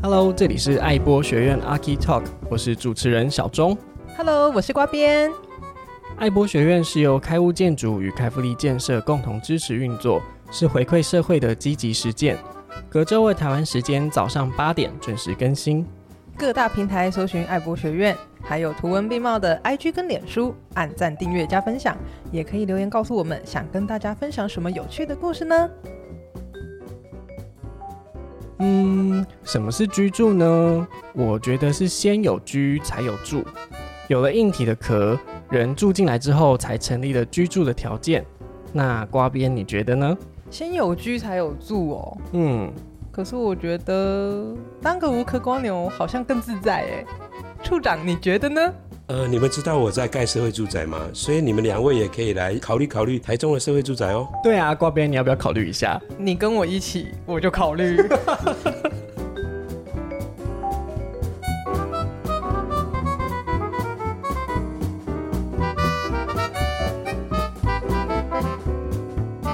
Hello，这里是爱播学院 Archi Talk，我是主持人小钟。Hello，我是瓜编。爱播学院是由开物建筑与开福利建设共同支持运作，是回馈社会的积极实践。隔周二台湾时间早上八点准时更新，各大平台搜寻爱播学院，还有图文并茂的 IG 跟脸书，按赞、订阅、加分享，也可以留言告诉我们，想跟大家分享什么有趣的故事呢？嗯，什么是居住呢？我觉得是先有居才有住，有了硬体的壳，人住进来之后才成立了居住的条件。那瓜边你觉得呢？先有居才有住哦。嗯，可是我觉得当个无壳蜗牛好像更自在哎。处长，你觉得呢？呃，你们知道我在盖社会住宅吗？所以你们两位也可以来考虑考虑台中的社会住宅哦。对啊，呱编，你要不要考虑一下？你跟我一起，我就考虑。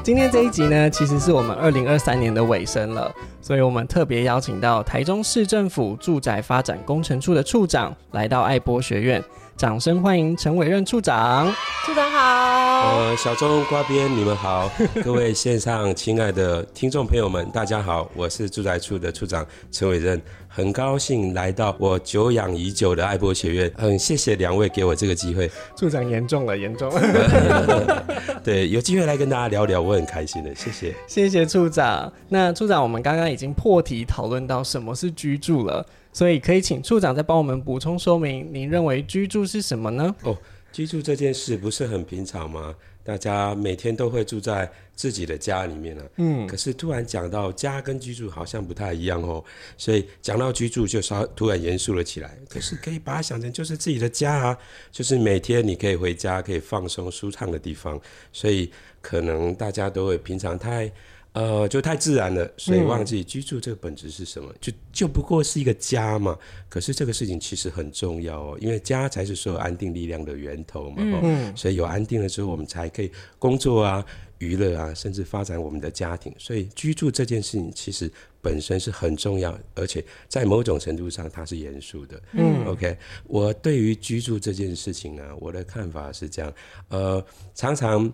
今天这一集呢，其实是我们二零二三年的尾声了，所以我们特别邀请到台中市政府住宅发展工程处的处长来到爱播学院。掌声欢迎陈伟任处长。处长好。呃，小钟、瓜编，你们好。各位线上亲爱的听众朋友们，大家好，我是住宅处的处长陈伟任，很高兴来到我久仰已久的爱博学院。很谢谢两位给我这个机会。处长严重了，严重了。对，有机会来跟大家聊聊，我很开心的。谢谢，谢谢处长。那处长，我们刚刚已经破题讨论到什么是居住了。所以可以请处长再帮我们补充说明，您认为居住是什么呢？哦，居住这件事不是很平常吗？大家每天都会住在自己的家里面啊，嗯，可是突然讲到家跟居住好像不太一样哦，所以讲到居住就稍突然严肃了起来。可是可以把它想成就是自己的家啊，就是每天你可以回家可以放松舒畅的地方，所以可能大家都会平常太。呃，就太自然了，所以忘记居住这个本质是什么，嗯、就就不过是一个家嘛。可是这个事情其实很重要哦，因为家才是所有安定力量的源头嘛。嗯，所以有安定了之后，我们才可以工作啊、娱乐啊，甚至发展我们的家庭。所以居住这件事情其实本身是很重要，而且在某种程度上它是严肃的。嗯，OK，我对于居住这件事情呢，我的看法是这样，呃，常常。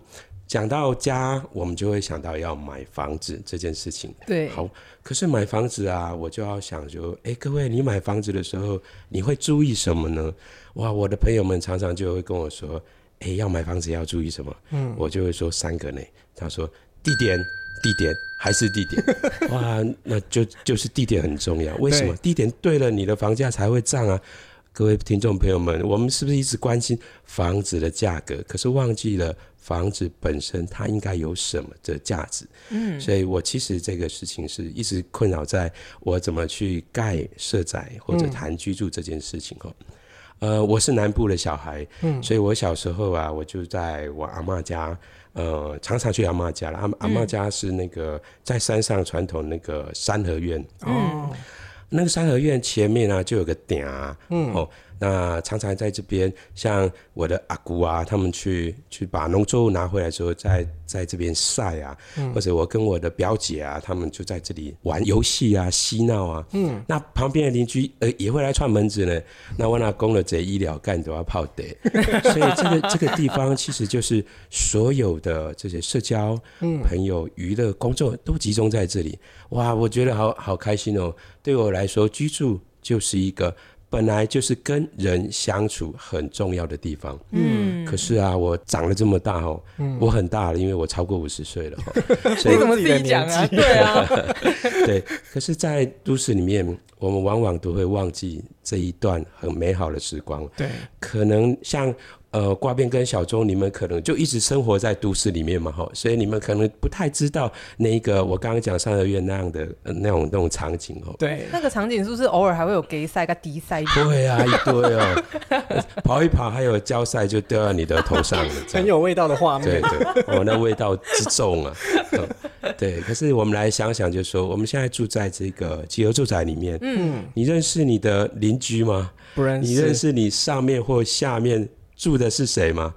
讲到家，我们就会想到要买房子这件事情。对，好，可是买房子啊，我就要想说，哎，各位，你买房子的时候，你会注意什么呢？哇，我的朋友们常常就会跟我说，哎，要买房子要注意什么？嗯，我就会说三个呢。他说，地点，地点，还是地点。哇，那就就是地点很重要。为什么？地点对了，你的房价才会涨啊。各位听众朋友们，我们是不是一直关心房子的价格，可是忘记了房子本身它应该有什么的价值？嗯，所以我其实这个事情是一直困扰在我怎么去盖社宅或者谈居住这件事情哦。嗯、呃，我是南部的小孩，嗯，所以我小时候啊，我就在我阿嬷家，呃，常常去阿嬷家了。阿阿嬷家是那个在山上传统那个三合院，嗯。那个三合院前面呢、啊，就有个顶啊，嗯，哦，那常常在这边，像我的阿姑啊，他们去去把农作物拿回来之后，在在这边晒啊，嗯、或者我跟我的表姐啊，他们就在这里玩游戏啊、嬉闹啊，嗯，那旁边的邻居呃也会来串门子呢，那我那公了贼医疗干都要泡的，所以这个这个地方其实就是所有的这些社交、嗯、朋友、娱乐、工作都集中在这里，哇，我觉得好好开心哦。对我来说，居住就是一个本来就是跟人相处很重要的地方。嗯，可是啊，我长了这么大哦，嗯、我很大了，因为我超过五十岁了。所以你怎么自己讲啊？对啊，对。可是，在都市里面，我们往往都会忘记这一段很美好的时光。对，可能像。呃，呱编跟小钟，你们可能就一直生活在都市里面嘛，哈，所以你们可能不太知道那一个我刚刚讲上个月那样的、呃、那种那种场景哦。对，那个场景是不是偶尔还会有给赛跟低赛？对啊，一堆哦，跑一跑还有胶赛就掉在你的头上了，很有味道的画面。对对，哦，那味道之重啊、嗯。对，可是我们来想想，就是说我们现在住在这个集合住宅里面，嗯，你认识你的邻居吗？不认识。你认识你上面或下面？住的是谁吗？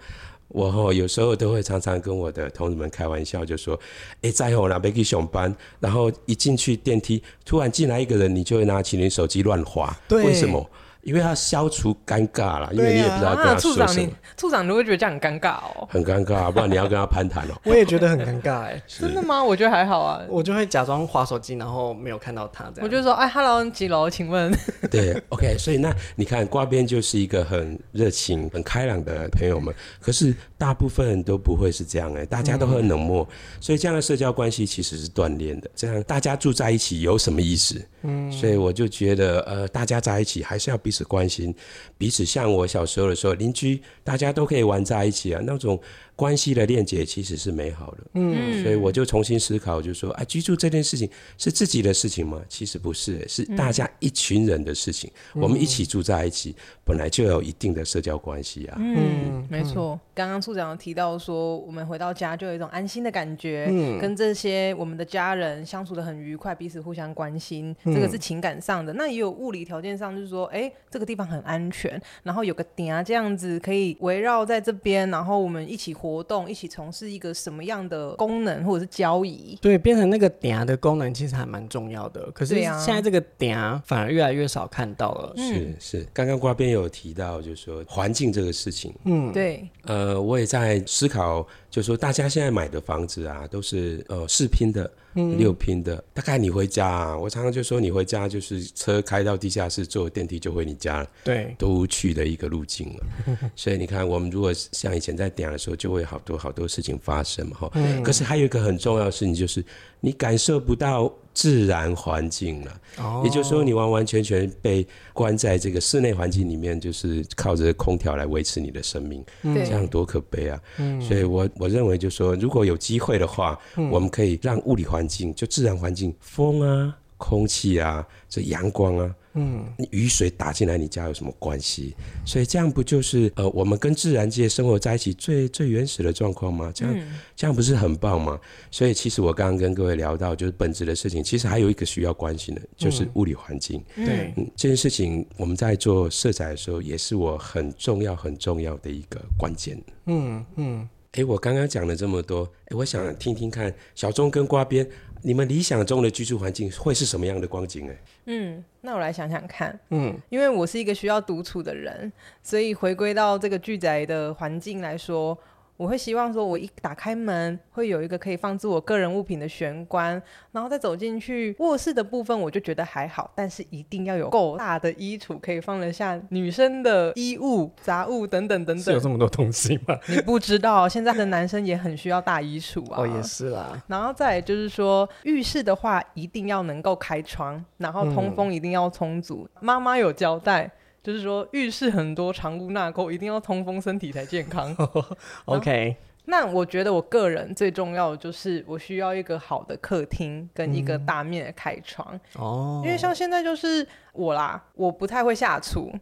我吼有时候都会常常跟我的同事们开玩笑，就说：“哎，在吼那边去上班，然后一进去电梯，突然进来一个人，你就会拿起你手机乱划，对，为什么？”因为他消除尴尬了，因为你也不知道跟他说什么。啊、处长你，处长你会觉得这样很尴尬哦。很尴尬，不然你要跟他攀谈哦。我也觉得很尴尬哎。真的吗？我觉得还好啊。我就会假装划手机，然后没有看到他这样。我就说，哎，Hello，几楼？请问。对，OK，所以那你看，瓜边就是一个很热情、很开朗的朋友们。可是大部分人都不会是这样哎，大家都很冷漠，嗯、所以这样的社交关系其实是锻炼的。这样大家住在一起有什么意思？嗯，所以我就觉得，呃，大家在一起还是要彼是关心。彼此像我小时候的时候，邻居大家都可以玩在一起啊，那种关系的链接其实是美好的。嗯，所以我就重新思考，就说啊，居住这件事情是自己的事情吗？其实不是，是大家一群人的事情。嗯、我们一起住在一起，本来就有一定的社交关系啊。嗯，没错。刚刚处长提到说，我们回到家就有一种安心的感觉，嗯，跟这些我们的家人相处的很愉快，彼此互相关心，这个是情感上的。那也有物理条件上，就是说，哎，这个地方很安全，然后有个点啊，这样子可以围绕在这边，然后我们一起活动，一起从事一个什么样的功能或者是交易？对，变成那个点的功能其实还蛮重要的。可是现在这个点反而越来越少看到了。是是，刚刚瓜边有提到，就是说环境这个事情，嗯，对，呃。呃，我也在思考，就是说大家现在买的房子啊，都是呃视拼的、六拼的。大概你回家啊，我常常就说你回家就是车开到地下室，坐电梯就回你家了，对，都无去的一个路径了。所以你看，我们如果像以前在点的时候，就会好多好多事情发生嘛，哈。可是还有一个很重要的事情，就是你感受不到。自然环境了，也就是说，你完完全全被关在这个室内环境里面，就是靠着空调来维持你的生命，这样多可悲啊！所以我我认为，就是说，如果有机会的话，我们可以让物理环境，就自然环境，风啊。空气啊，这阳光啊，嗯，雨水打进来，你家有什么关系？所以这样不就是呃，我们跟自然界生活在一起最最原始的状况吗？这样、嗯、这样不是很棒吗？所以其实我刚刚跟各位聊到，就是本质的事情，其实还有一个需要关心的，就是物理环境。嗯、对、嗯，这件事情我们在做社宅的时候，也是我很重要很重要的一个关键。嗯嗯，哎、欸，我刚刚讲了这么多，哎、欸，我想听听看小钟跟瓜边。你们理想中的居住环境会是什么样的光景？哎，嗯，那我来想想看，嗯，因为我是一个需要独处的人，所以回归到这个住宅的环境来说。我会希望说，我一打开门，会有一个可以放置我个人物品的玄关，然后再走进去卧室的部分，我就觉得还好，但是一定要有够大的衣橱，可以放得下女生的衣物、杂物等等等等。是有这么多东西吗？你不知道，现在的男生也很需要大衣橱啊。哦，也是啦。然后再就是说，浴室的话一定要能够开窗，然后通风一定要充足。嗯、妈妈有交代。就是说，浴室很多藏污纳垢，一定要通风，身体才健康。OK，那我觉得我个人最重要的就是，我需要一个好的客厅跟一个大面的开窗。哦、嗯，因为像现在就是我啦，我不太会下厨。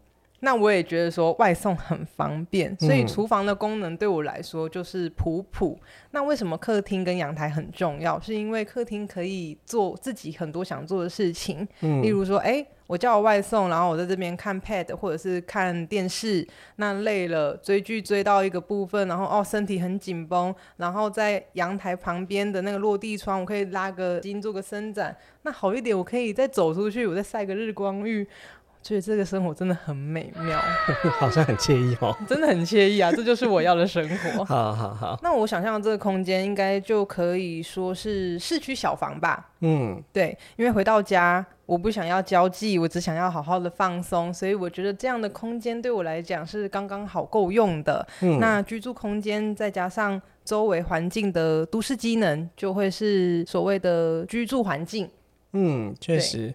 那我也觉得说外送很方便，所以厨房的功能对我来说就是普普。嗯、那为什么客厅跟阳台很重要？是因为客厅可以做自己很多想做的事情，嗯、例如说，哎、欸，我叫我外送，然后我在这边看 pad 或者是看电视，那累了追剧追到一个部分，然后哦身体很紧绷，然后在阳台旁边的那个落地窗，我可以拉个筋做个伸展。那好一点，我可以再走出去，我再晒个日光浴。所以这个生活真的很美妙，好像很惬意哦，真的很惬意啊！这就是我要的生活。好好好，那我想象这个空间应该就可以说是市区小房吧？嗯，对，因为回到家我不想要交际，我只想要好好的放松，所以我觉得这样的空间对我来讲是刚刚好够用的。嗯，那居住空间再加上周围环境的都市机能，就会是所谓的居住环境。嗯，确实。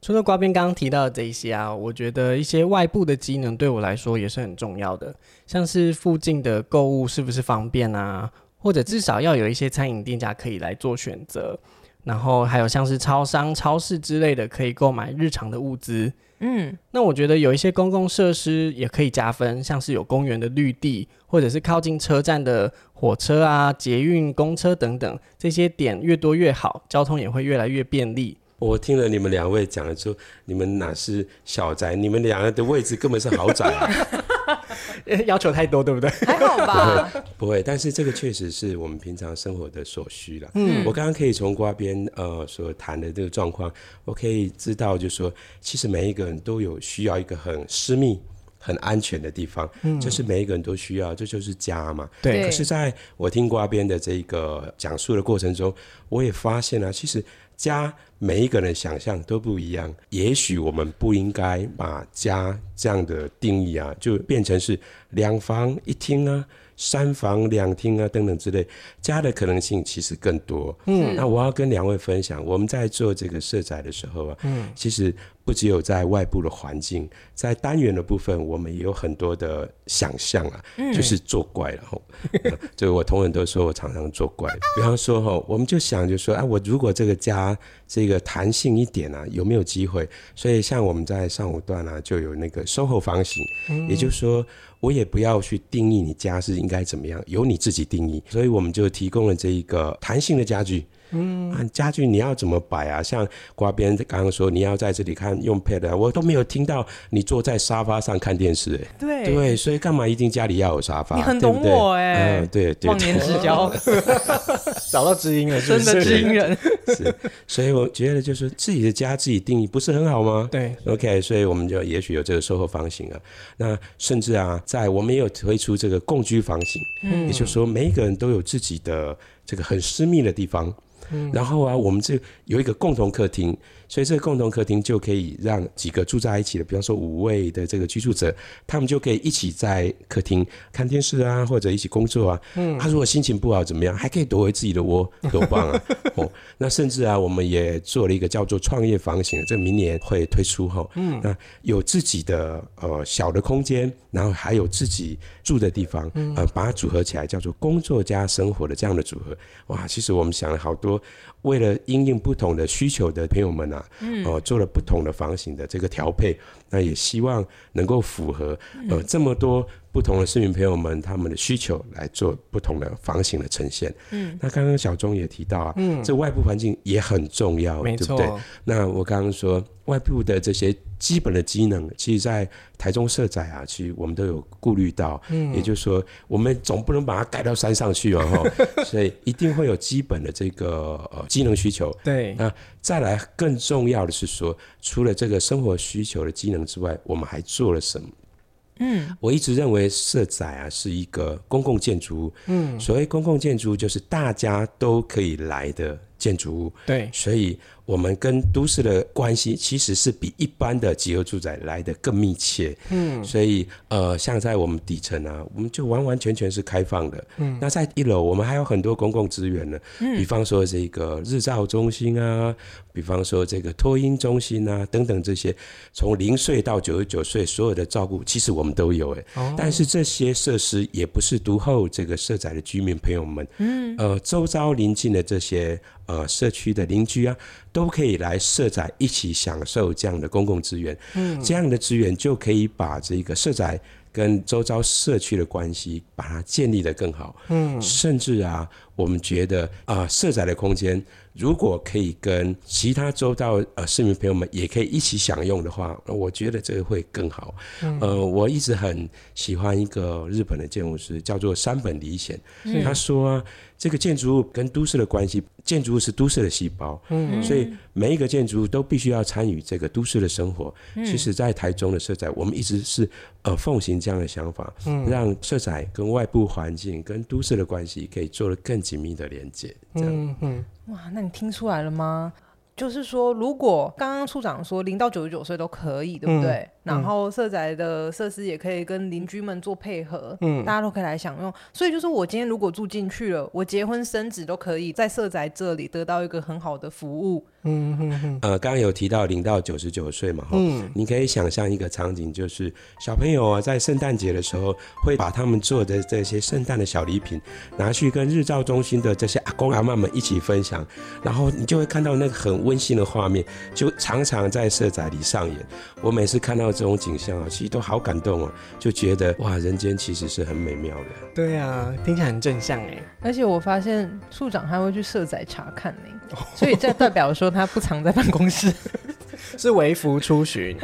除了瓜边刚刚提到的这些啊，我觉得一些外部的机能对我来说也是很重要的，像是附近的购物是不是方便啊，或者至少要有一些餐饮店家可以来做选择，然后还有像是超商、超市之类的可以购买日常的物资。嗯，那我觉得有一些公共设施也可以加分，像是有公园的绿地，或者是靠近车站的火车啊、捷运、公车等等，这些点越多越好，交通也会越来越便利。我听了你们两位讲了之后，你们哪是小宅？你们两个的位置根本是豪宅啊！要求太多，对不对？还好吧，不会，不会。但是这个确实是我们平常生活的所需了。嗯，我刚刚可以从瓜边呃所谈的这个状况，我可以知道，就是说，其实每一个人都有需要一个很私密。很安全的地方，嗯，就是每一个人都需要，这就是家嘛。对。可是在我听瓜边的这个讲述的过程中，我也发现了，其实家每一个人想象都不一样。也许我们不应该把家这样的定义啊，就变成是两房一厅啊。三房两厅啊，等等之类，家的可能性其实更多。嗯，那我要跟两位分享，我们在做这个社宅的时候啊，嗯，其实不只有在外部的环境，在单元的部分，我们也有很多的想象啊，嗯，就是作怪了哈。就我同仁都说我常常作怪，比方说哈，我们就想就说，啊，我如果这个家这个弹性一点啊，有没有机会？所以像我们在上午段啊，就有那个 SOHO 房型，嗯，也就是说。我也不要去定义你家是应该怎么样，由你自己定义。所以我们就提供了这一个弹性的家具。嗯，啊，家具你要怎么摆啊？像瓜边刚刚说，你要在这里看用 pad，我都没有听到你坐在沙发上看电视。对对，所以干嘛一定家里要有沙发？你很懂我哎。嗯，对对。忘年之交，找到知音了，真的知音人。是，所以我觉得就是自己的家自己定义不是很好吗？对。OK，所以我们就也许有这个 SOHO 房型啊。那甚至啊，在我们也有推出这个共居房型，嗯，也就是说每一个人都有自己的这个很私密的地方。嗯、然后啊，我们这有一个共同客厅。所以这个共同客厅就可以让几个住在一起的，比方说五位的这个居住者，他们就可以一起在客厅看电视啊，或者一起工作啊。嗯，他如果心情不好怎么样，还可以躲回自己的窝，多棒啊！哦，那甚至啊，我们也做了一个叫做创业房型，这明年会推出哈。嗯，那有自己的呃小的空间，然后还有自己住的地方，呃，把它组合起来，叫做工作加生活的这样的组合。哇，其实我们想了好多。为了因应不同的需求的朋友们啊，嗯，哦，做了不同的房型的这个调配，那也希望能够符合呃这么多不同的市民朋友们他们的需求来做不同的房型的呈现。嗯，那刚刚小钟也提到啊，嗯，这外部环境也很重要，对不对？那我刚刚说外部的这些。基本的机能，其实，在台中社宅啊，其实我们都有顾虑到。嗯，也就是说，我们总不能把它盖到山上去哦，所以一定会有基本的这个呃机能需求。对，那再来更重要的是说，除了这个生活需求的机能之外，我们还做了什么？嗯，我一直认为社宅啊是一个公共建筑物。嗯，所谓公共建筑物，就是大家都可以来的建筑物。对，所以。我们跟都市的关系其实是比一般的集合住宅来的更密切，嗯，所以呃，像在我们底层啊，我们就完完全全是开放的，嗯，那在一楼我们还有很多公共资源呢，嗯，比方说这个日照中心啊，比方说这个托婴中心啊等等这些，从零岁到九十九岁所有的照顾，其实我们都有哎，哦，但是这些设施也不是独后这个社宅的居民朋友们，嗯，呃，周遭邻近的这些。呃，社区的邻居啊，都可以来社宅一起享受这样的公共资源。嗯，这样的资源就可以把这个社宅跟周遭社区的关系，把它建立得更好。嗯，甚至啊，我们觉得啊、呃，社宅的空间如果可以跟其他周遭呃市民朋友们也可以一起享用的话，我觉得这个会更好。嗯、呃，我一直很喜欢一个日本的建筑师，叫做山本理显。嗯、他说、啊。这个建筑物跟都市的关系，建筑物是都市的细胞，嗯，所以每一个建筑物都必须要参与这个都市的生活。嗯、其实，在台中的社宅，我们一直是呃奉行这样的想法，嗯，让社宅跟外部环境、跟都市的关系可以做得更紧密的连接。这样，嗯嗯，哇，那你听出来了吗？就是说，如果刚刚处长说零到九十九岁都可以，对不对？嗯然后社宅的设施也可以跟邻居们做配合，嗯，大家都可以来享用。所以就是我今天如果住进去了，我结婚生子都可以在社宅这里得到一个很好的服务。嗯嗯嗯。呃，刚刚有提到零到九十九岁嘛，嗯，你可以想象一个场景，就是小朋友啊，在圣诞节的时候会把他们做的这些圣诞的小礼品拿去跟日照中心的这些阿公阿妈们一起分享，然后你就会看到那个很温馨的画面，就常常在社宅里上演。我每次看到。这种景象啊，其实都好感动哦，就觉得哇，人间其实是很美妙的。对啊，听起来很正向哎。而且我发现处长还会去社宅查看呢，所以这代表说他不藏在办公室。是微服出巡。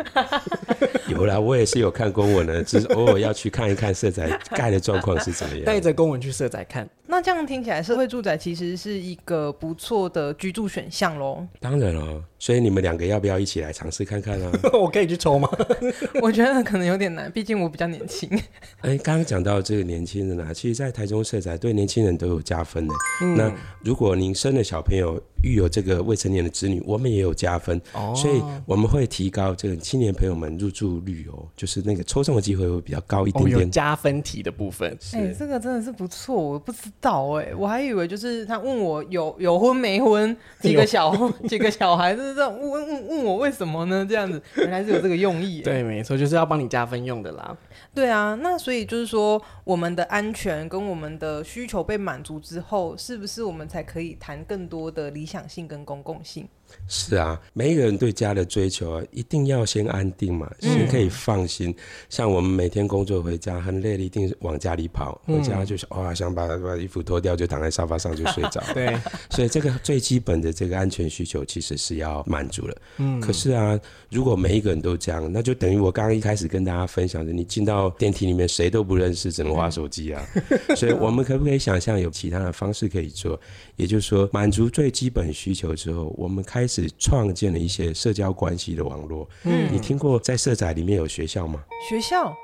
有啦，我也是有看公文的，只是 偶尔要去看一看社宅盖的状况是怎么样。带着公文去社宅看，那这样听起来，社会住宅其实是一个不错的居住选项喽。当然了，所以你们两个要不要一起来尝试看看啊？我可以去抽吗？我觉得可能有点难，毕竟我比较年轻。哎，刚刚讲到这个年轻人啊，其实，在台中社宅对年轻人都有加分的。嗯、那如果您生了小朋友，育有这个未成年的子女，我们也有加分。哦，所以我们会提高这个青年朋友们入住率哦，就是那个抽中的机会会比较高一点点。加分题的部分。哎、欸，这个真的是不错，我不知道哎、欸，我还以为就是他问我有有婚没婚，几个小几个小孩，就是这样问问问我为什么呢？这样子，原来是有这个用意。对，没错，就是要帮你加分用的啦。对啊，那所以就是说，我们的安全跟我们的需求被满足之后，是不是我们才可以谈更多的理想性跟公共性？是啊，每一个人对家的追求啊，一定要先安定嘛，先可以放心。嗯、像我们每天工作回家很累了，一定往家里跑，回家就是哇，想把把衣服脱掉，就躺在沙发上就睡着。对，所以这个最基本的这个安全需求其实是要满足了。嗯，可是啊，如果每一个人都这样，那就等于我刚刚一开始跟大家分享的，你进到电梯里面谁都不认识，只能滑手机啊。嗯、所以我们可不可以想象有其他的方式可以做？也就是说，满足最基本需求之后，我们开始创建了一些社交关系的网络。嗯，你听过在社宅里面有学校吗？学校？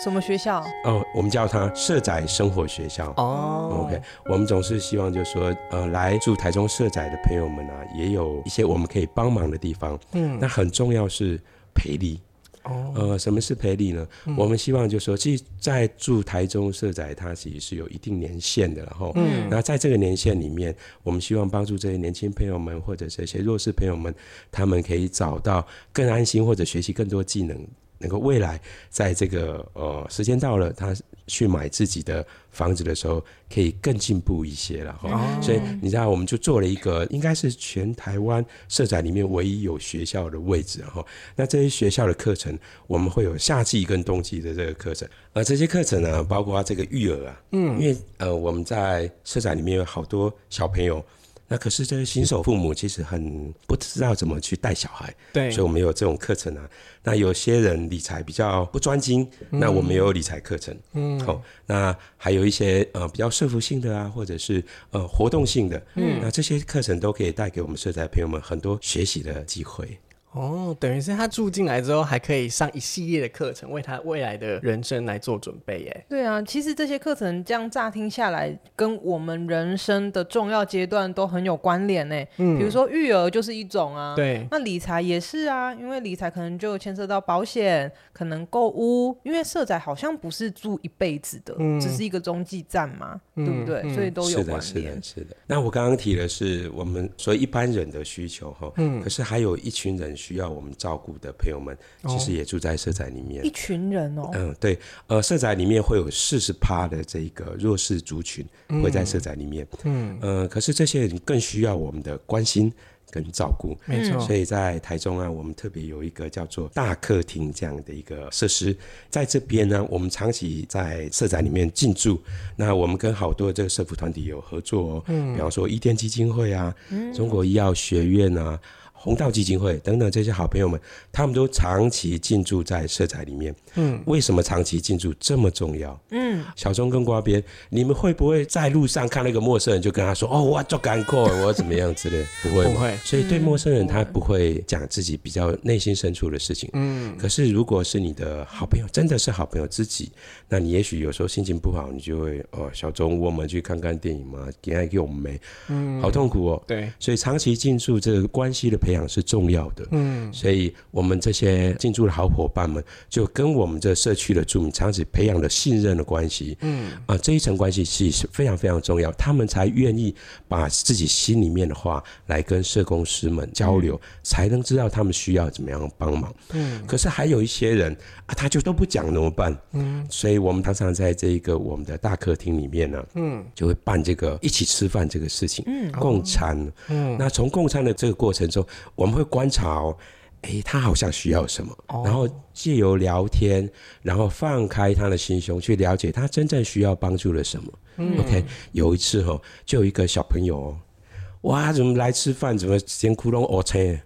什么学校？哦，我们叫它社宅生活学校。哦，OK，我们总是希望就是说，呃，来住台中社宅的朋友们啊，也有一些我们可以帮忙的地方。嗯，那很重要是培力。哦，呃，什么是培力呢？嗯、我们希望就是说，其实在住台中社宅，它其实是有一定年限的，然后，嗯，那在这个年限里面，我们希望帮助这些年轻朋友们或者这些弱势朋友们，他们可以找到更安心或者学习更多技能。能够未来在这个呃时间到了，他去买自己的房子的时候，可以更进步一些了哈。哦、所以你知道，我们就做了一个，应该是全台湾社宅里面唯一有学校的位置哈。那这些学校的课程，我们会有夏季跟冬季的这个课程，而这些课程呢，包括这个育儿啊，嗯，因为呃我们在社宅里面有好多小朋友。那可是这些新手父母其实很不知道怎么去带小孩，对，所以我们有这种课程啊。那有些人理财比较不专精，嗯、那我们也有理财课程，嗯，好、哦，那还有一些呃比较社服性的啊，或者是呃活动性的，嗯，那这些课程都可以带给我们社宅朋友们很多学习的机会。哦，等于是他住进来之后，还可以上一系列的课程，为他未来的人生来做准备耶。对啊，其实这些课程这样乍听下来，跟我们人生的重要阶段都很有关联呢。嗯，比如说育儿就是一种啊，对，那理财也是啊，因为理财可能就牵涉到保险，可能购物，因为社宅好像不是住一辈子的，嗯、只是一个中继站嘛，嗯、对不对？嗯、所以都有关联。是的，是的，是的。那我刚刚提的是我们所以一般人的需求哈，嗯，可是还有一群人。需要我们照顾的朋友们，其实也住在社宅里面。一群人哦，嗯，对，呃，社宅里面会有四十趴的这个弱势族群会在社宅里面，嗯，呃，可是这些人更需要我们的关心跟照顾，没错。所以在台中啊，我们特别有一个叫做大客厅这样的一个设施，在这边呢，我们长期在社宅里面进驻，那我们跟好多的这个社福团体有合作哦，嗯，比方说伊甸基金会啊，嗯，中国医药学院啊。弘道基金会等等这些好朋友们，他们都长期进驻在社宅里面。嗯，为什么长期进驻这么重要？嗯，小钟跟瓜边，你们会不会在路上看到一个陌生人就跟他说：“哦，我做干货，我怎么样之类？”不会，不会。所以对陌生人，他不会讲自己比较内心深处的事情。嗯，可是如果是你的好朋友，真的是好朋友自己，那你也许有时候心情不好，你就会哦，小钟，我们去看看电影嘛，给爱给我们没？嗯，好痛苦哦。对，所以长期进驻这个关系的培养是重要的，嗯，所以我们这些进驻的好伙伴们，就跟我们这社区的住民长期培养了信任的关系，嗯，啊，这一层关系其实是非常非常重要，他们才愿意把自己心里面的话来跟社工师们交流，嗯、才能知道他们需要怎么样帮忙，嗯，可是还有一些人啊，他就都不讲怎么办，嗯，所以我们常常在这一个我们的大客厅里面呢，嗯，就会办这个一起吃饭这个事情，嗯，共餐，嗯，那从共餐的这个过程中，我们会观察哦，哎，他好像需要什么，哦、然后借由聊天，然后放开他的心胸去了解他真正需要帮助的什么。嗯、OK，有一次哦，就有一个小朋友，哇，怎么来吃饭？怎么先窟窿？我切，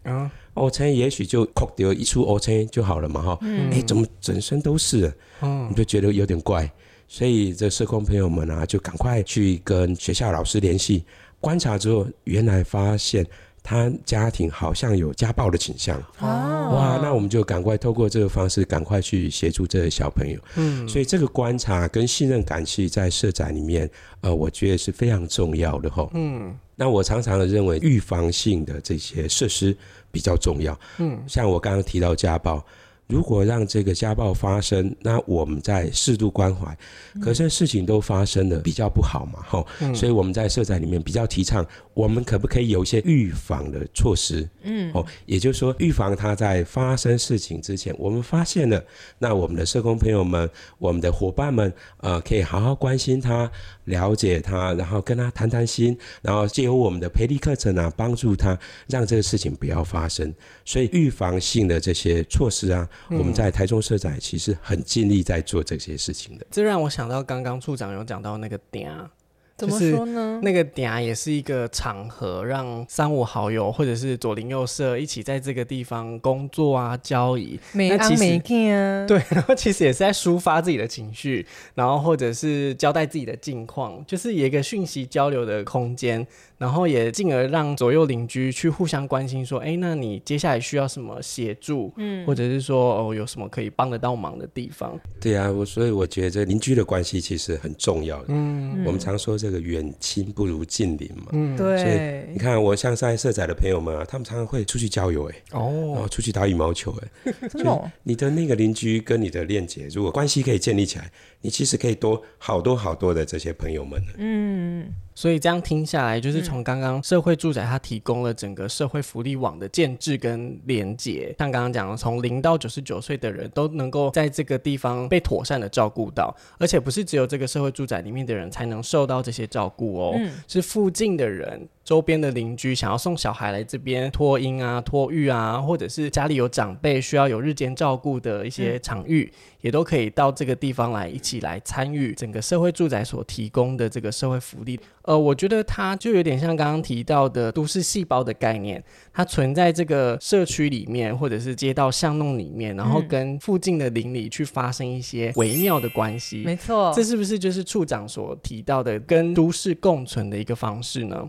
乌青也许就扣掉一处乌青就好了嘛，哈，嗯，哎，怎么整身都是？嗯，你就觉得有点怪，所以这社工朋友们啊，就赶快去跟学校老师联系，观察之后，原来发现。他家庭好像有家暴的倾向，哦，哇，那我们就赶快透过这个方式，赶快去协助这个小朋友。嗯，所以这个观察跟信任感，其实在社宅里面，呃，我觉得是非常重要的哈。嗯，那我常常的认为，预防性的这些设施比较重要。嗯，像我刚刚提到家暴。如果让这个家暴发生，那我们在适度关怀，可是事情都发生了，比较不好嘛，吼、嗯，所以我们在社宅里面比较提倡，我们可不可以有一些预防的措施？嗯，哦，也就是说，预防他在发生事情之前，我们发现了，那我们的社工朋友们，我们的伙伴们，呃，可以好好关心他，了解他，然后跟他谈谈心，然后借由我们的培力课程啊，帮助他，让这个事情不要发生。所以预防性的这些措施啊。嗯、我们在台中社宅其实很尽力在做这些事情的。这让我想到刚刚处长有讲到那个点啊。怎么说呢？那个嗲也是一个场合，让三五好友或者是左邻右舍一起在这个地方工作啊、交易。没安没见啊。对，然后其实也是在抒发自己的情绪，然后或者是交代自己的近况，就是有一个讯息交流的空间，然后也进而让左右邻居去互相关心，说：“哎，那你接下来需要什么协助？嗯，或者是说哦，有什么可以帮得到忙的地方？”对啊，我所以我觉得这邻居的关系其实很重要的。嗯，我们常说这个。这个远亲不如近邻嘛，嗯，对，所以你看，我像在社宅的朋友们啊，他们常常会出去郊游，哎，哦，然后出去打羽毛球，哎，真的，你的那个邻居跟你的链接，如果关系可以建立起来，你其实可以多好多好多的这些朋友们，嗯。所以这样听下来，就是从刚刚社会住宅它提供了整个社会福利网的建制跟连结，像刚刚讲的，从零到九十九岁的人都能够在这个地方被妥善的照顾到，而且不是只有这个社会住宅里面的人才能受到这些照顾哦，是附近的人。周边的邻居想要送小孩来这边托婴啊、托育啊，或者是家里有长辈需要有日间照顾的一些场域，嗯，也都可以到这个地方来一起来参与整个社会住宅所提供的这个社会福利。呃，我觉得它就有点像刚刚提到的都市细胞的概念，它存在这个社区里面，或者是街道巷弄里面，然后跟附近的邻里去发生一些微妙的关系。没错，这是不是就是处长所提到的跟都市共存的一个方式呢？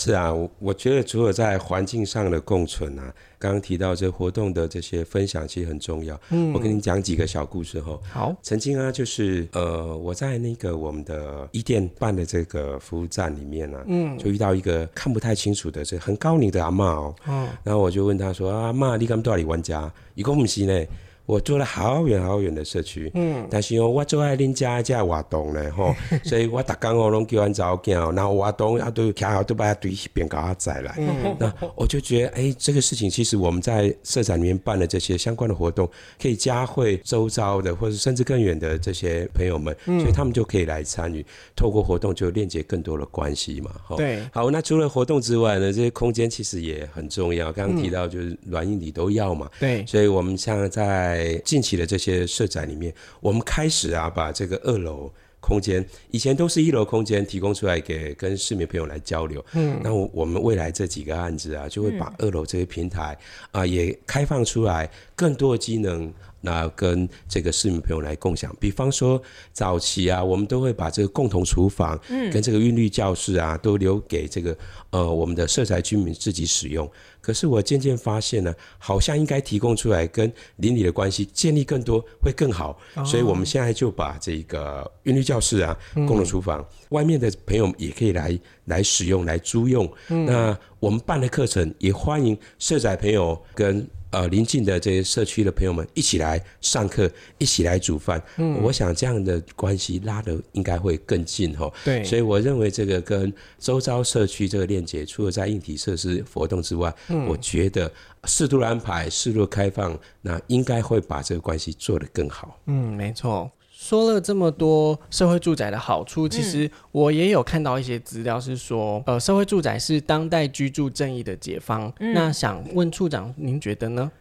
是啊，我我觉得除了在环境上的共存啊，刚刚提到这活动的这些分享其实很重要。嗯，我跟你讲几个小故事哈。好，曾经啊，就是呃，我在那个我们的一店办的这个服务站里面呢、啊，嗯，就遇到一个看不太清楚的这很高龄的阿妈哦。嗯，然后我就问他说：“阿妈，你敢到底玩家？一共不是呢？”我住了好远好远的社区，嗯，但是哦，我住在恁家家活动呢，吼，所以我逐工我拢叫阮查某囝，然后活动啊都刚好都把它堆一边搞他载来，嗯，那我就觉得，哎、欸，这个事情其实我们在社展里面办的这些相关的活动，可以加会周遭的，或者甚至更远的这些朋友们，嗯，所以他们就可以来参与，透过活动就链接更多的关系嘛，吼，对，好，那除了活动之外呢，这些空间其实也很重要，刚刚提到就是软硬体都要嘛，对，所以我们像在在近期的这些设展里面，我们开始啊，把这个二楼空间，以前都是一楼空间提供出来给跟市民朋友来交流。嗯，那我们未来这几个案子啊，就会把二楼这些平台啊也开放出来，更多的机能。那跟这个市民朋友来共享，比方说早期啊，我们都会把这个共同厨房，嗯，跟这个韵律教室啊，都留给这个呃我们的社宅居民自己使用。可是我渐渐发现呢，好像应该提供出来跟邻里的关系建立更多会更好，哦，所以我们现在就把这个韵律教室啊，共同厨房，嗯，外面的朋友也可以来来使用来租用。嗯，那我们办的课程也欢迎社宅朋友跟。呃，邻近的这些社区的朋友们一起来上课，一起来煮饭。嗯，我想这样的关系拉的应该会更近哈。对，所以我认为这个跟周遭社区这个链接，除了在硬体设施活动之外，嗯，我觉得适度的安排、适度的开放，那应该会把这个关系做得更好。嗯，没错。说了这么多社会住宅的好处，其实我也有看到一些资料是说，呃，社会住宅是当代居住正义的解放。嗯、那想问处长，您觉得呢？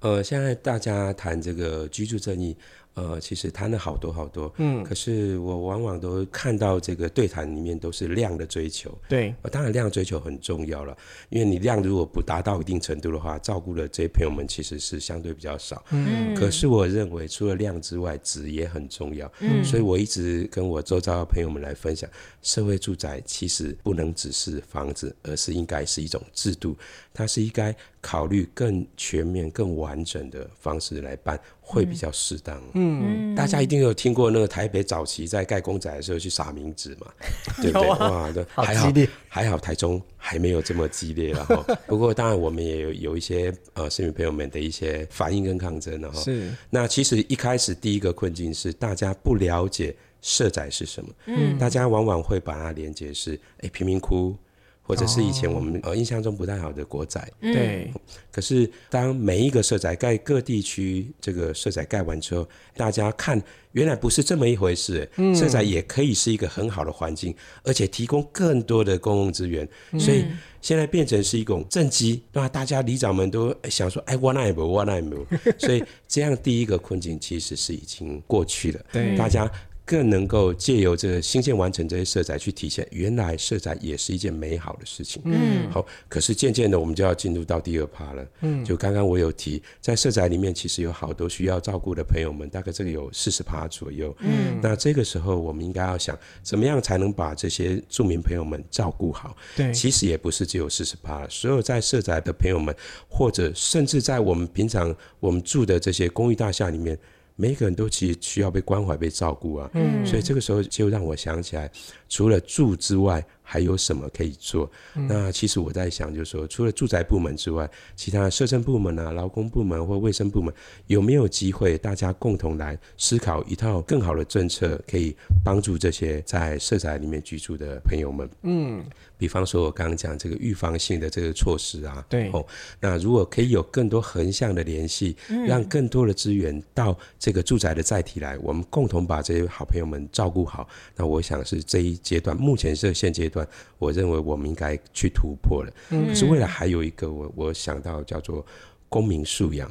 呃，现在大家谈这个居住正义，呃，其实谈了好多好多，嗯，可是我往往都看到这个对谈里面都是量的追求，对，呃，当然量追求很重要了，因为你量如果不达到一定程度的话，照顾的这些朋友们其实是相对比较少，嗯，可是我认为除了量之外，质也很重要，嗯，所以我一直跟我周遭的朋友们来分享，社会住宅其实不能只是房子，而是应该是一种制度，它是应该考虑更全面、更完整的方式来办，会比较适当，嗯。嗯，大家一定有听过那个台北早期在盖公仔的时候去撒名字嘛，对不对？啊、哇，都还好，还好台中还没有这么激烈了哈。不过当然我们也有有一些呃市民朋友们的一些反应跟抗争了哈。是。那其实一开始第一个困境是大家不了解社宅是什么，嗯，大家往往会把它连接是哎贫民窟。或者是以前我们呃印象中不太好的国宅，对。可是当每一个社宅盖各地区这个社宅盖完之后，大家看原来不是这么一回事，社宅也可以是一个很好的环境，而且提供更多的公共资源，所以现在变成是一种政绩，那大家里长们都想说，哎，我那也不，我那也不，所以这样第一个困境其实是已经过去了，对，大家。更能够借由这新建完成这些社宅去体现，原来社宅也是一件美好的事情。嗯，好，可是渐渐的，我们就要进入到第二趴了。嗯，就刚刚我有提，在社宅里面，其实有好多需要照顾的朋友们，大概这个有四十趴左右。嗯，那这个时候，我们应该要想，怎么样才能把这些住民朋友们照顾好？对，其实也不是只有四十趴，所有在社宅的朋友们，或者甚至在我们平常我们住的这些公寓大厦里面。每一个人都其实需要被关怀、被照顾啊，嗯，所以这个时候就让我想起来，除了住之外，还有什么可以做？嗯、那其实我在想，就是说，除了住宅部门之外，其他的社政部门啊、劳工部门或卫生部门，有没有机会大家共同来思考一套更好的政策，可以帮助这些在社宅里面居住的朋友们？嗯，比方说我刚刚讲这个预防性的这个措施啊，对，哦，那如果可以有更多横向的联系，让更多的资源到这个住宅的载体来，我们共同把这些好朋友们照顾好，那我想是这一阶段，目前是现阶段。我认为我们应该去突破了，可是未来还有一个我我想到叫做公民素养，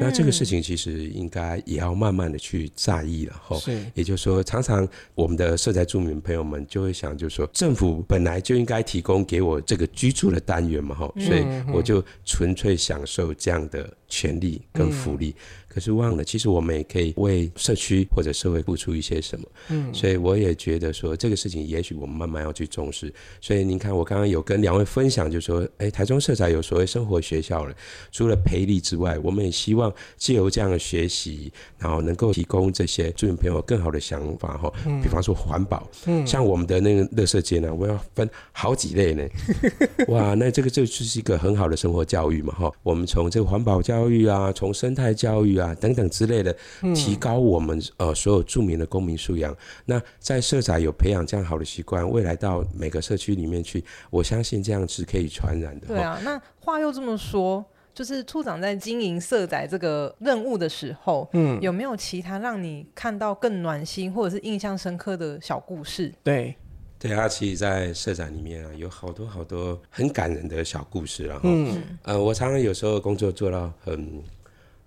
那这个事情其实应该也要慢慢的去在意了哈。也就是说，常常我们的社宅住民朋友们就会想，就是说政府本来就应该提供给我这个居住的单元嘛哈，所以我就纯粹享受这样的权利跟福利。可是忘了，其实我们也可以为社区或者社会付出一些什么。嗯，所以我也觉得说这个事情，也许我们慢慢要去重视。所以您看，我刚刚有跟两位分享，就说，哎，台中社宅有所谓生活学校了。除了培力之外，我们也希望借由这样的学习，然后能够提供这些住民朋友更好的想法哈。嗯，比方说环保，嗯，像我们的那个乐色间呢，我要分好几类呢。哇，那这个这就是一个很好的生活教育嘛哈。我们从这个环保教育啊，从生态教育啊。啊，等等之类的，提高我们呃所有著名的公民素养。那在社宅有培养这样好的习惯，未来到每个社区里面去，我相信这样是可以传染的。对啊，那话又这么说，就是处长在经营社宅这个任务的时候，嗯，有没有其他让你看到更暖心或者是印象深刻的小故事？对，对啊，其实，在社宅里面啊，有好多好多很感人的小故事，然后，嗯，呃，我常常有时候工作做到很。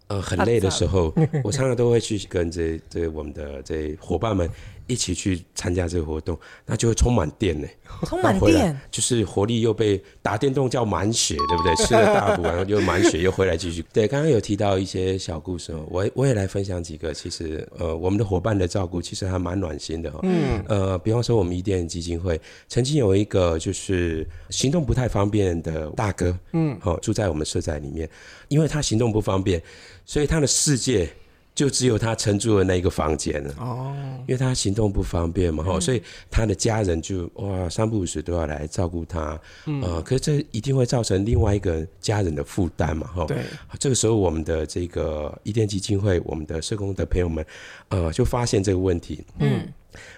呃，很累的时候，我常常都会去跟这这我们的这伙伴们一起去参加这个活动，那就会充满电呢，充满电，就是活力又被打电动叫满血，对不对？吃了大补，然后就满血又回来继续。对，刚刚有提到一些小故事哦，我我也来分享几个。其实，呃，我们的伙伴的照顾其实还蛮暖心的哈。嗯。呃，比方说我们伊甸基金会曾经有一个就是行动不太方便的大哥，嗯，好，住在我们社宅里面，因为他行动不方便。所以他的世界就只有他承住的那个房间了。哦，因为他行动不方便嘛，哈、嗯，所以他的家人就哇三不五时都要来照顾他，嗯、呃，可是这一定会造成另外一个家人的负担嘛，哈，对，这个时候我们的这个伊甸基金会，我们的社工的朋友们，呃，就发现这个问题，嗯，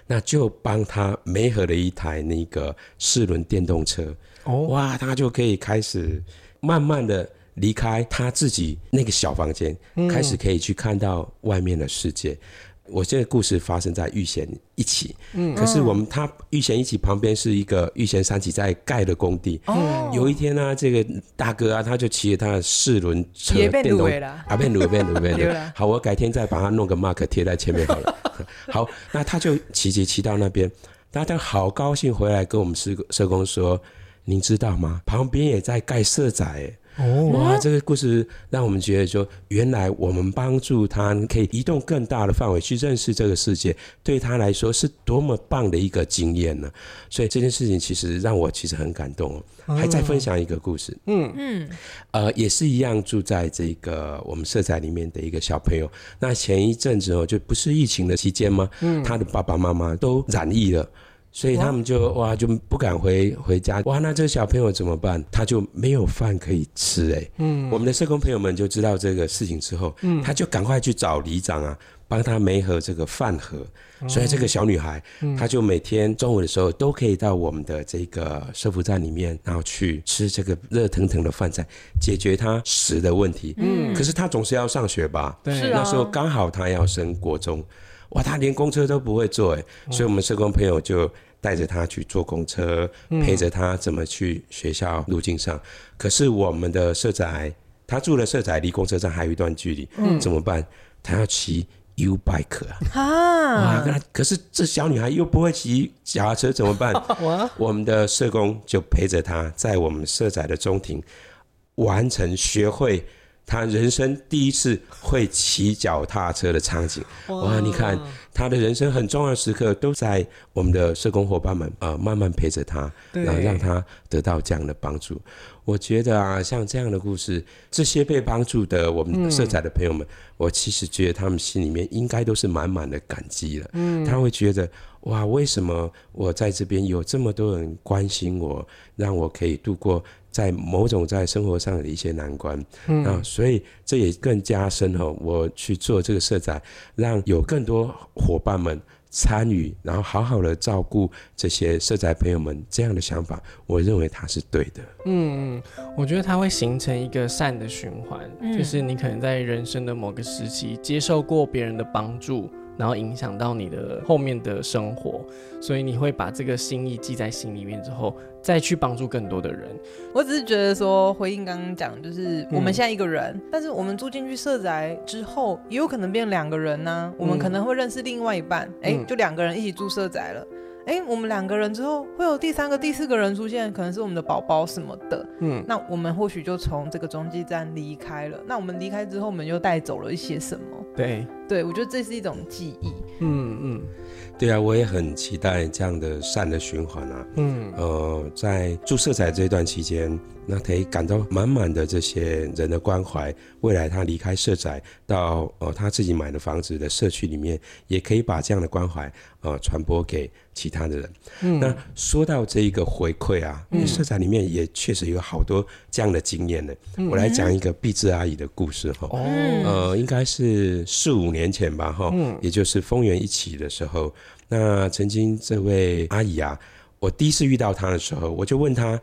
那就帮他媒合了一台那个四轮电动车，哦，哇，他就可以开始慢慢的。离开他自己那个小房间，开始可以去看到外面的世界。我这个故事发生在玉贤一起，嗯，可是我们他玉贤一起旁边是一个玉贤三起在盖的工地。哦，有一天呢、啊，这个大哥啊，他就骑着他的四轮车电动啊，变鲁变鲁变的。好，我改天再把它弄个 mark 贴在前面好了。好，那他就骑骑骑到那边，大家好高兴回来跟我们社社工说，您知道吗？旁边也在盖社宅。哦，哇！这个故事让我们觉得说，原来我们帮助他可以移动更大的范围去认识这个世界，对他来说是多么棒的一个经验呢？所以这件事情其实让我其实很感动哦。还再分享一个故事，嗯嗯，呃，也是一样住在这个我们社宅里面的一个小朋友。那前一阵子哦，就不是疫情的期间吗？嗯，他的爸爸妈妈都染疫了。所以他们就哇就不敢回回家哇，那这个小朋友怎么办？他就没有饭可以吃哎。嗯，我们的社工朋友们就知道这个事情之后，嗯，他就赶快去找里长啊，帮他媒合这个饭盒。所以这个小女孩，她就每天中午的时候都可以到我们的这个社福站里面，然后去吃这个热腾腾的饭菜，解决她食的问题。嗯，可是她总是要上学吧？对，那时候刚好她要升国中。哇，他连公车都不会坐哎，所以我们社工朋友就带着他去坐公车，陪着他怎么去学校路径上。可是我们的社宅，他住的社宅离公车站还有一段距离，嗯，怎么办？他要骑 U bike 啊！啊，可是这小女孩又不会骑脚踏车，怎么办？我们的社工就陪着她在我们社宅的中庭完成学会。他人生第一次会骑脚踏车的场景，哇！你看他的人生很重要的时刻都在我们的社工伙伴们啊、呃，慢慢陪着他，然后让他得到这样的帮助。我觉得啊，像这样的故事，这些被帮助的我们社宅的朋友们，我其实觉得他们心里面应该都是满满的感激了。嗯，他会觉得哇，为什么我在这边有这么多人关心我，让我可以度过。在某种在生活上的一些难关，嗯啊，所以这也更加深哈，我去做这个社宅，让有更多伙伴们参与，然后好好的照顾这些社宅朋友们，这样的想法，我认为它是对的。嗯嗯，我觉得它会形成一个善的循环，嗯，就是你可能在人生的某个时期接受过别人的帮助。然后影响到你的后面的生活，所以你会把这个心意记在心里面之后，再去帮助更多的人。我只是觉得说，回应刚刚讲，就是我们现在一个人，嗯、但是我们住进去社宅之后，也有可能变两个人呢、啊。我们可能会认识另外一半，哎、嗯，就两个人一起住社宅了。哎、欸，我们两个人之后会有第三个、第四个人出现，可能是我们的宝宝什么的。嗯，那我们或许就从这个中继站离开了。那我们离开之后，我们又带走了一些什么？对，对我觉得这是一种记忆。嗯嗯，对啊，我也很期待这样的善的循环啊。嗯，呃，在住色彩这段期间。那可以感到满满的这些人的关怀，未来他离开社宅到呃他自己买的房子的社区里面，也可以把这样的关怀呃传播给其他的人。嗯，那说到这一个回馈啊，嗯、社宅里面也确实有好多这样的经验呢。嗯、我来讲一个碧志阿姨的故事哈。哦，呃，应该是四五年前吧哈，嗯，也就是丰原一起的时候，那曾经这位阿姨啊，我第一次遇到她的时候，我就问她，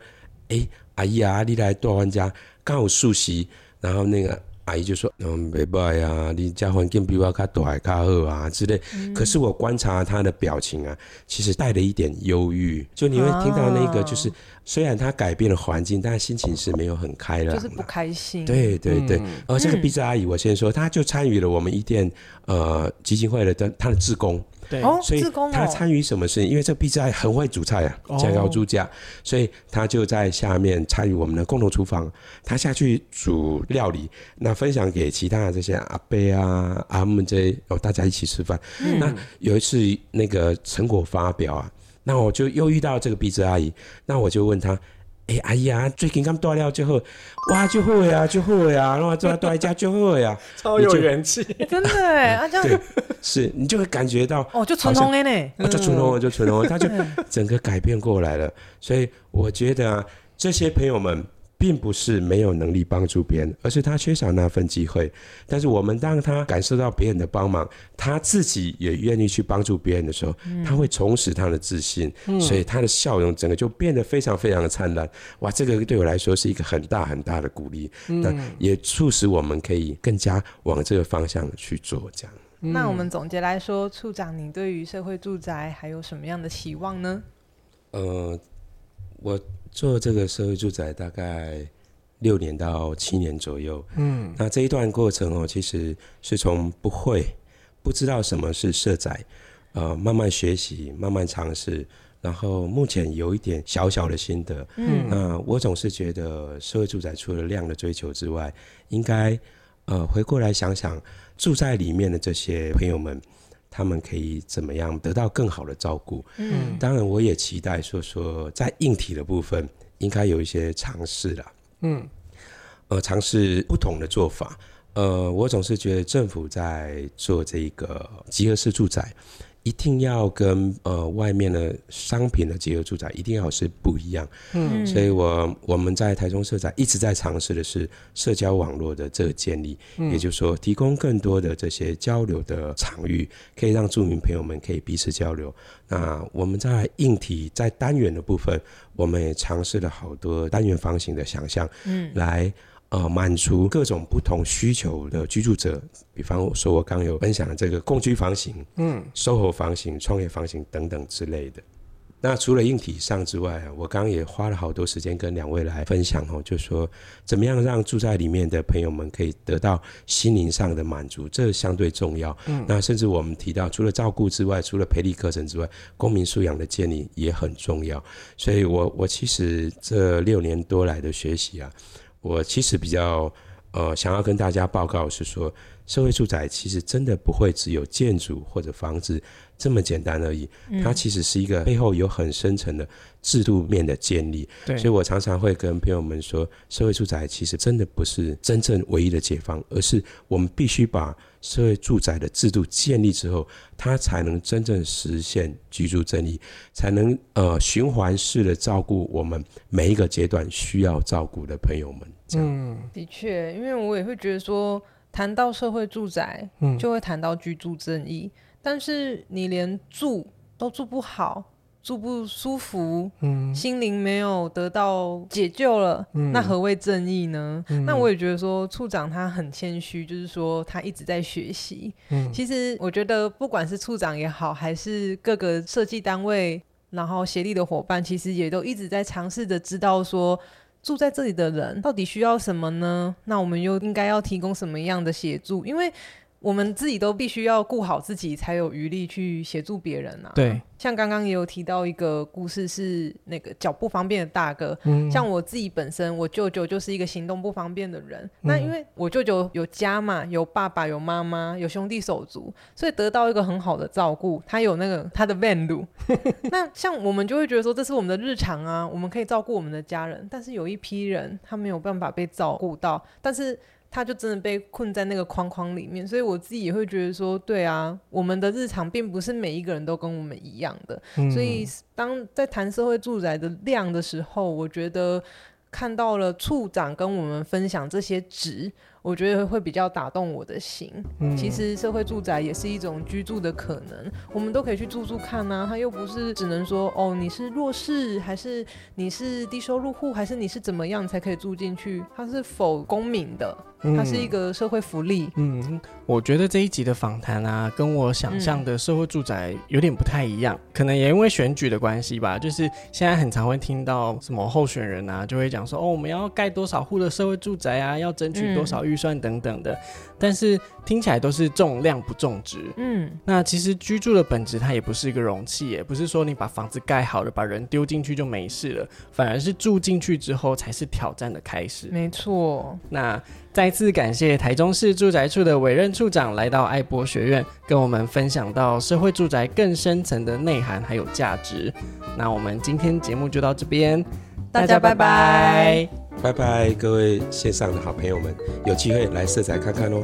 哎、欸。阿姨啊，你来大湾家刚好熟悉，然后那个阿姨就说：“嗯，没办法呀，你家环境比我较大较好啊之类。嗯”可是我观察她的表情啊，其实带了一点忧郁。就你会听到那个，就是、啊、虽然她改变了环境，但心情是没有很开朗，就是不开心。对对对，嗯、而这个 鼻子阿姨，我先说，她就参与了我们一店呃基金会的她的志工。对，所以他参与什么事情？因为这个碧芝阿姨很会煮菜啊，家高猪家，所以他就在下面参与我们的共同厨房，他下去煮料理，那分享给其他的这些阿伯啊、阿姆这些哦，大家一起吃饭。嗯、那有一次那个成果发表啊，那我就又遇到这个碧芝阿姨，那我就问他。哎、欸，阿姨啊，最近刚断了之后，哇，就好呀，就好呀，然后做大家就好呀，超有元气，真的哎，啊这样。对，是你就会感觉到哦，就纯红的呢，哦，就纯红，就纯红，他就 整个改变过来了。所以我觉得啊，这些朋友们并不是没有能力帮助别人，而是他缺少那份机会。但是我们当他感受到别人的帮忙，他自己也愿意去帮助别人的时候，嗯、他会重拾他的自信，嗯、所以他的笑容整个就变得非常非常的灿烂。哇，这个对我来说是一个很大很大的鼓励，那、嗯、也促使我们可以更加往这个方向去做。这样，那我们总结来说，处长，你对于社会住宅还有什么样的期望呢？呃，我。做这个社会住宅大概六年到七年左右，嗯，那这一段过程哦，其实是从不会、不知道什么是社宅，呃，慢慢学习，慢慢尝试，然后目前有一点小小的心得，嗯，那我总是觉得社会住宅除了量的追求之外，应该呃回过来想想住在里面的这些朋友们。他们可以怎么样得到更好的照顾？嗯，当然，我也期待说说在硬体的部分应该有一些尝试啦。嗯，呃，尝试不同的做法。呃，我总是觉得政府在做这个集合式住宅。一定要跟呃外面的商品的集合住宅一定要是不一样，嗯，所以我我们在台中社宅一直在尝试的是社交网络的这个建立，嗯，也就是说提供更多的这些交流的场域，可以让住民朋友们可以彼此交流。那我们在硬体在单元的部分，我们也尝试了好多单元房型的想象，嗯，来。呃，满足各种不同需求的居住者，比方说，我刚有分享的这个共居房型、嗯，SOHO 房型、创业房型等等之类的。那除了硬体上之外，我刚刚也花了好多时间跟两位来分享哦，就说怎么样让住在里面的朋友们可以得到心灵上的满足，这相对重要。嗯，那甚至我们提到，除了照顾之外，除了培力课程之外，公民素养的建立也很重要。所以我我其实这六年多来的学习啊。我其实比较呃想要跟大家报告是说，社会住宅其实真的不会只有建筑或者房子这么简单而已，它其实是一个背后有很深层的制度面的建立。对，所以我常常会跟朋友们说，社会住宅其实真的不是真正唯一的解放，而是我们必须把。社会住宅的制度建立之后，它才能真正实现居住正义，才能呃循环式的照顾我们每一个阶段需要照顾的朋友们。嗯，的确，因为我也会觉得说，谈到社会住宅，嗯，就会谈到居住正义，嗯，但是你连住都住不好。住不舒服，嗯，心灵没有得到解救了，嗯，那何谓正义呢？嗯，那我也觉得说，处长他很谦虚，就是说他一直在学习。嗯，其实我觉得不管是处长也好，还是各个设计单位，然后协力的伙伴，其实也都一直在尝试着知道说，住在这里的人到底需要什么呢？那我们又应该要提供什么样的协助？因为我们自己都必须要顾好自己，才有余力去协助别人啊。对，像刚刚也有提到一个故事，是那个脚不方便的大哥。嗯，像我自己本身，我舅舅就是一个行动不方便的人。嗯，那因为我舅舅有家嘛，有爸爸，有妈妈，有兄弟手足，所以得到一个很好的照顾。他有那个他的 van 路。那像我们就会觉得说，这是我们的日常啊，我们可以照顾我们的家人。但是有一批人，他没有办法被照顾到，但是。他就真的被困在那个框框里面，所以我自己也会觉得说，对啊，我们的日常并不是每一个人都跟我们一样的，嗯、所以当在谈社会住宅的量的时候，我觉得看到了处长跟我们分享这些值。我觉得会比较打动我的心。嗯，其实社会住宅也是一种居住的可能，我们都可以去住住看呐、啊。它又不是只能说哦，你是弱势，还是你是低收入户，还是你是怎么样才可以住进去？它是否公民的？它是一个社会福利。嗯，嗯，我觉得这一集的访谈啊，跟我想象的社会住宅有点不太一样。可能也因为选举的关系吧，就是现在很常会听到什么候选人啊，就会讲说哦，我们要盖多少户的社会住宅啊，要争取多少预算等等的。但是听起来都是重量不重质。嗯，那其实居住的本质它也不是一个容器，也不是说你把房子盖好了，把人丢进去就没事了，反而是住进去之后才是挑战的开始。没错。那再次感谢台中市住宅处的委任处长来到爱博学院，跟我们分享到社会住宅更深层的内涵还有价值。那我们今天节目就到这边，大家拜拜。拜拜，各位线上的好朋友们，有机会来色彩看看哦。